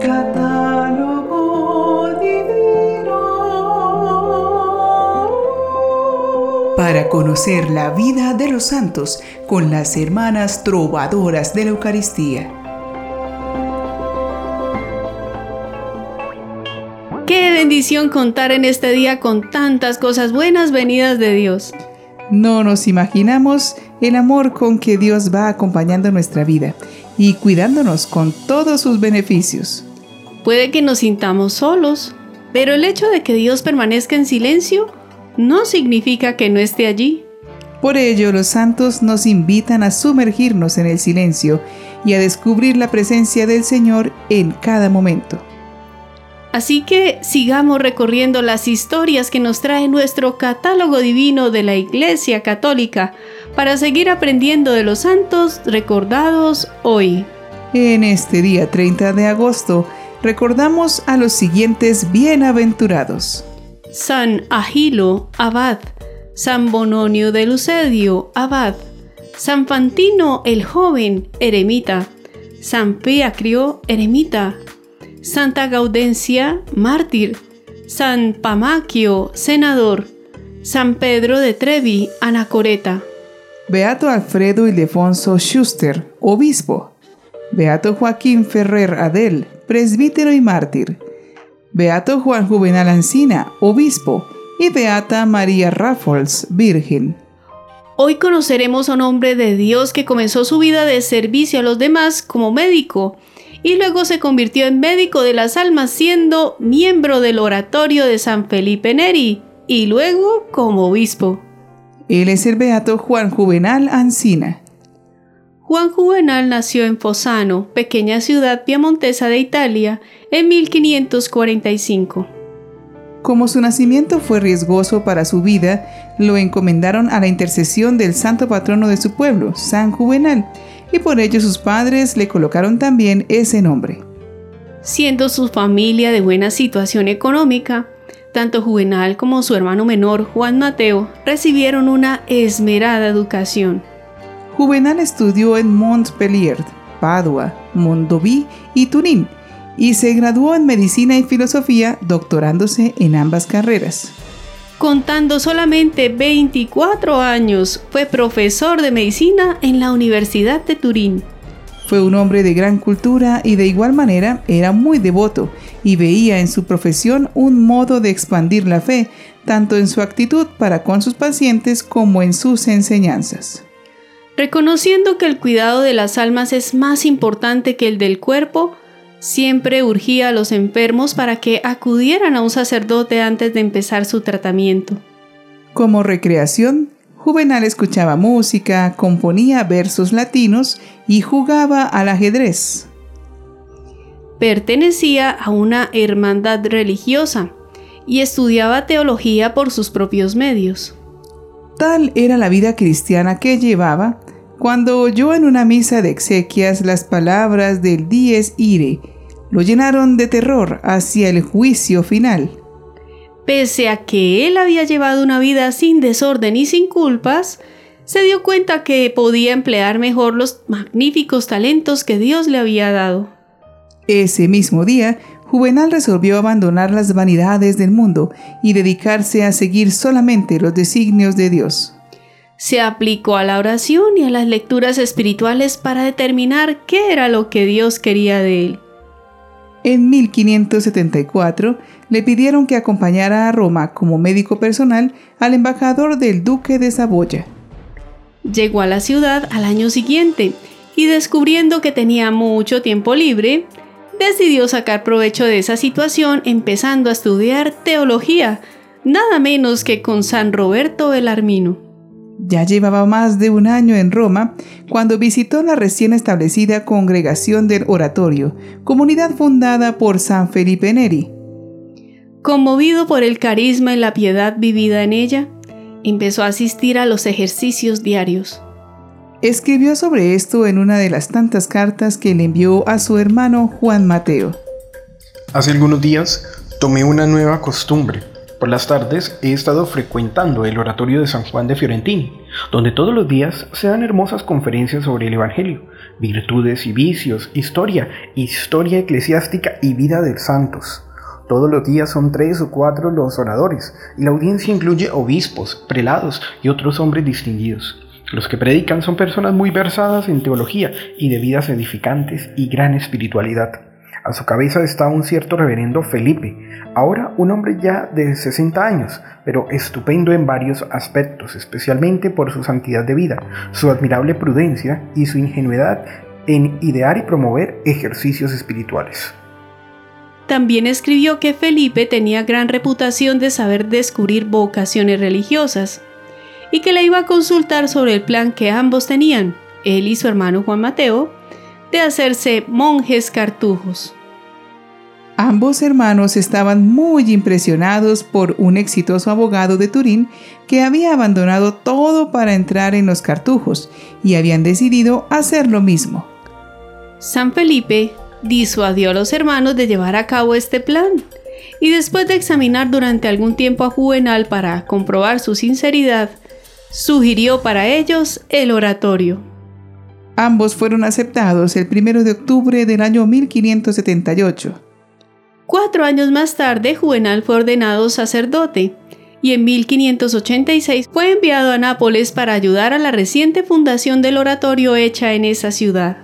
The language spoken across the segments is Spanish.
Catálogo divino. Para conocer la vida de los santos con las hermanas trovadoras de la Eucaristía. Qué bendición contar en este día con tantas cosas buenas venidas de Dios. No nos imaginamos el amor con que Dios va acompañando nuestra vida y cuidándonos con todos sus beneficios. Puede que nos sintamos solos, pero el hecho de que Dios permanezca en silencio no significa que no esté allí. Por ello, los santos nos invitan a sumergirnos en el silencio y a descubrir la presencia del Señor en cada momento. Así que sigamos recorriendo las historias que nos trae nuestro catálogo divino de la Iglesia Católica para seguir aprendiendo de los santos recordados hoy. En este día 30 de agosto recordamos a los siguientes bienaventurados. San Agilo, abad. San Bononio de Lucedio, abad. San Fantino el joven, eremita. San Peacrio, eremita. Santa Gaudencia, mártir, San Pamaquio, senador, San Pedro de Trevi, anacoreta. Beato Alfredo Ildefonso Schuster, obispo. Beato Joaquín Ferrer Adel, presbítero y mártir. Beato Juan Juvenal Ancina, obispo. Y Beata María Raffles, virgen. Hoy conoceremos a un hombre de Dios que comenzó su vida de servicio a los demás como médico y luego se convirtió en médico de las almas siendo miembro del oratorio de San Felipe Neri y luego como obispo. Él es el beato Juan Juvenal Ancina. Juan Juvenal nació en Fosano, pequeña ciudad piamontesa de Italia, en 1545. Como su nacimiento fue riesgoso para su vida, lo encomendaron a la intercesión del santo patrono de su pueblo, San Juvenal, y por ello sus padres le colocaron también ese nombre. Siendo su familia de buena situación económica, tanto Juvenal como su hermano menor Juan Mateo recibieron una esmerada educación. Juvenal estudió en Montpellier, Padua, Mondovì y Turín y se graduó en medicina y filosofía doctorándose en ambas carreras. Contando solamente 24 años, fue profesor de medicina en la Universidad de Turín. Fue un hombre de gran cultura y de igual manera era muy devoto y veía en su profesión un modo de expandir la fe, tanto en su actitud para con sus pacientes como en sus enseñanzas. Reconociendo que el cuidado de las almas es más importante que el del cuerpo, Siempre urgía a los enfermos para que acudieran a un sacerdote antes de empezar su tratamiento. Como recreación, Juvenal escuchaba música, componía versos latinos y jugaba al ajedrez. Pertenecía a una hermandad religiosa y estudiaba teología por sus propios medios. Tal era la vida cristiana que llevaba cuando oyó en una misa de exequias las palabras del Dies Ire, lo llenaron de terror hacia el juicio final. Pese a que él había llevado una vida sin desorden y sin culpas, se dio cuenta que podía emplear mejor los magníficos talentos que Dios le había dado. Ese mismo día, Juvenal resolvió abandonar las vanidades del mundo y dedicarse a seguir solamente los designios de Dios se aplicó a la oración y a las lecturas espirituales para determinar qué era lo que Dios quería de él. En 1574 le pidieron que acompañara a Roma como médico personal al embajador del duque de Saboya. Llegó a la ciudad al año siguiente y descubriendo que tenía mucho tiempo libre, decidió sacar provecho de esa situación empezando a estudiar teología, nada menos que con San Roberto Belarmino. Ya llevaba más de un año en Roma cuando visitó la recién establecida Congregación del Oratorio, comunidad fundada por San Felipe Neri. Conmovido por el carisma y la piedad vivida en ella, empezó a asistir a los ejercicios diarios. Escribió sobre esto en una de las tantas cartas que le envió a su hermano Juan Mateo. Hace algunos días tomé una nueva costumbre por las tardes he estado frecuentando el oratorio de San Juan de Fiorentini, donde todos los días se dan hermosas conferencias sobre el Evangelio, virtudes y vicios, historia, historia eclesiástica y vida de santos. Todos los días son tres o cuatro los oradores, y la audiencia incluye obispos, prelados y otros hombres distinguidos. Los que predican son personas muy versadas en teología y de vidas edificantes y gran espiritualidad. A su cabeza está un cierto reverendo Felipe, ahora un hombre ya de 60 años, pero estupendo en varios aspectos, especialmente por su santidad de vida, su admirable prudencia y su ingenuidad en idear y promover ejercicios espirituales. También escribió que Felipe tenía gran reputación de saber descubrir vocaciones religiosas y que le iba a consultar sobre el plan que ambos tenían, él y su hermano Juan Mateo, de hacerse monjes cartujos. Ambos hermanos estaban muy impresionados por un exitoso abogado de Turín que había abandonado todo para entrar en los cartujos y habían decidido hacer lo mismo. San Felipe disuadió a los hermanos de llevar a cabo este plan y después de examinar durante algún tiempo a Juvenal para comprobar su sinceridad, sugirió para ellos el oratorio. Ambos fueron aceptados el 1 de octubre del año 1578. Cuatro años más tarde, Juvenal fue ordenado sacerdote y en 1586 fue enviado a Nápoles para ayudar a la reciente fundación del oratorio hecha en esa ciudad.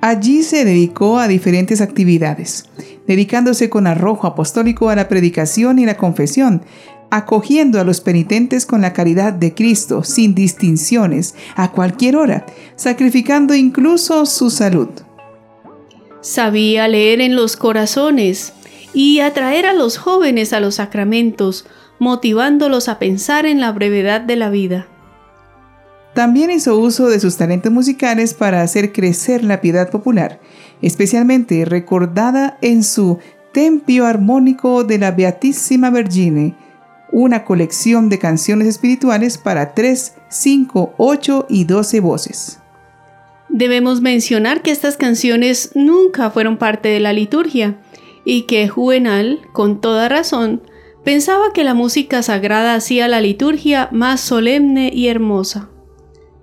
Allí se dedicó a diferentes actividades, dedicándose con arrojo apostólico a la predicación y la confesión, acogiendo a los penitentes con la caridad de Cristo sin distinciones, a cualquier hora, sacrificando incluso su salud. Sabía leer en los corazones, y atraer a los jóvenes a los sacramentos, motivándolos a pensar en la brevedad de la vida. También hizo uso de sus talentos musicales para hacer crecer la piedad popular, especialmente recordada en su Tempio Armónico de la Beatísima Vergine, una colección de canciones espirituales para 3, 5, 8 y 12 voces. Debemos mencionar que estas canciones nunca fueron parte de la liturgia, y que Juvenal, con toda razón, pensaba que la música sagrada hacía la liturgia más solemne y hermosa.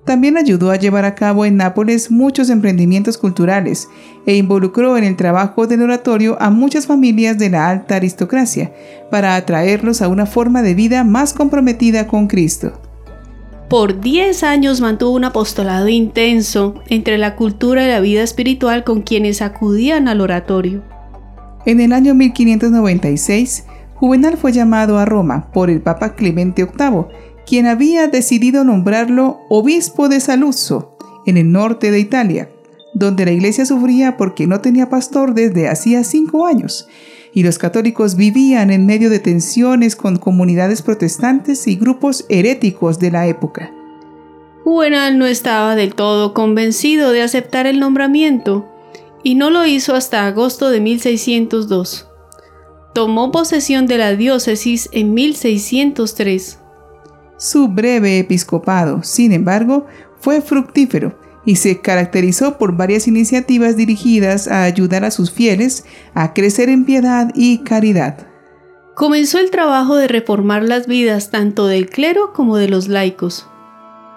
También ayudó a llevar a cabo en Nápoles muchos emprendimientos culturales e involucró en el trabajo del oratorio a muchas familias de la alta aristocracia para atraerlos a una forma de vida más comprometida con Cristo. Por 10 años mantuvo un apostolado intenso entre la cultura y la vida espiritual con quienes acudían al oratorio. En el año 1596, Juvenal fue llamado a Roma por el Papa Clemente VIII, quien había decidido nombrarlo obispo de Saluzzo, en el norte de Italia, donde la iglesia sufría porque no tenía pastor desde hacía cinco años, y los católicos vivían en medio de tensiones con comunidades protestantes y grupos heréticos de la época. Juvenal no estaba del todo convencido de aceptar el nombramiento, y no lo hizo hasta agosto de 1602. Tomó posesión de la diócesis en 1603. Su breve episcopado, sin embargo, fue fructífero y se caracterizó por varias iniciativas dirigidas a ayudar a sus fieles a crecer en piedad y caridad. Comenzó el trabajo de reformar las vidas tanto del clero como de los laicos.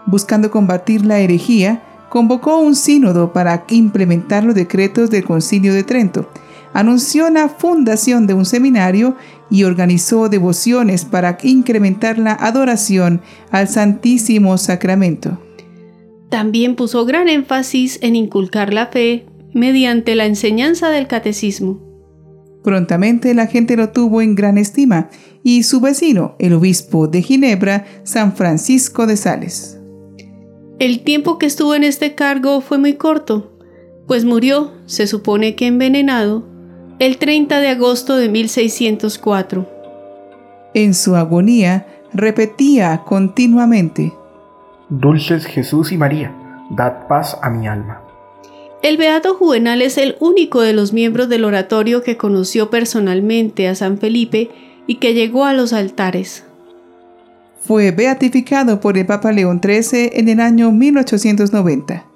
Buscando combatir la herejía, convocó un sínodo para implementar los decretos del Concilio de Trento, anunció la fundación de un seminario y organizó devociones para incrementar la adoración al Santísimo Sacramento. También puso gran énfasis en inculcar la fe mediante la enseñanza del catecismo. Prontamente la gente lo tuvo en gran estima y su vecino, el obispo de Ginebra, San Francisco de Sales. El tiempo que estuvo en este cargo fue muy corto, pues murió, se supone que envenenado, el 30 de agosto de 1604. En su agonía repetía continuamente, Dulces Jesús y María, dad paz a mi alma. El Beato Juvenal es el único de los miembros del oratorio que conoció personalmente a San Felipe y que llegó a los altares fue beatificado por el Papa León XIII en el año 1890.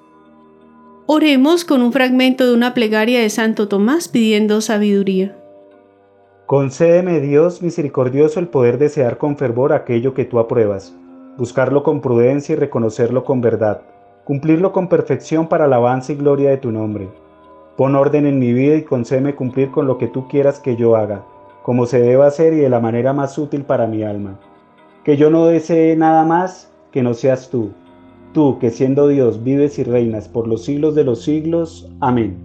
Oremos con un fragmento de una plegaria de Santo Tomás pidiendo sabiduría. Concédeme, Dios misericordioso, el poder desear con fervor aquello que tú apruebas, buscarlo con prudencia y reconocerlo con verdad, cumplirlo con perfección para alabanza y gloria de tu nombre. Pon orden en mi vida y concédeme cumplir con lo que tú quieras que yo haga, como se deba hacer y de la manera más útil para mi alma. Que yo no desee nada más que no seas tú, tú que siendo Dios vives y reinas por los siglos de los siglos. Amén.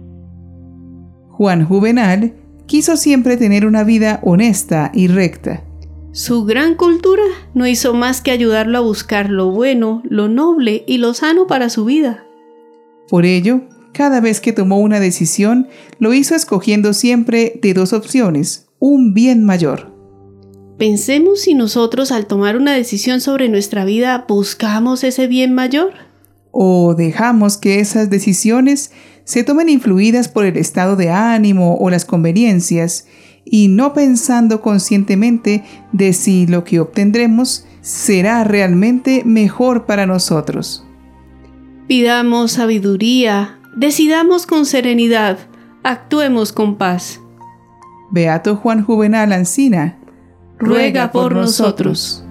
Juan Juvenal quiso siempre tener una vida honesta y recta. Su gran cultura no hizo más que ayudarlo a buscar lo bueno, lo noble y lo sano para su vida. Por ello, cada vez que tomó una decisión, lo hizo escogiendo siempre de dos opciones, un bien mayor. Pensemos si nosotros al tomar una decisión sobre nuestra vida buscamos ese bien mayor. O dejamos que esas decisiones se tomen influidas por el estado de ánimo o las conveniencias y no pensando conscientemente de si lo que obtendremos será realmente mejor para nosotros. Pidamos sabiduría, decidamos con serenidad, actuemos con paz. Beato Juan Juvenal Ancina, ruega por nosotros.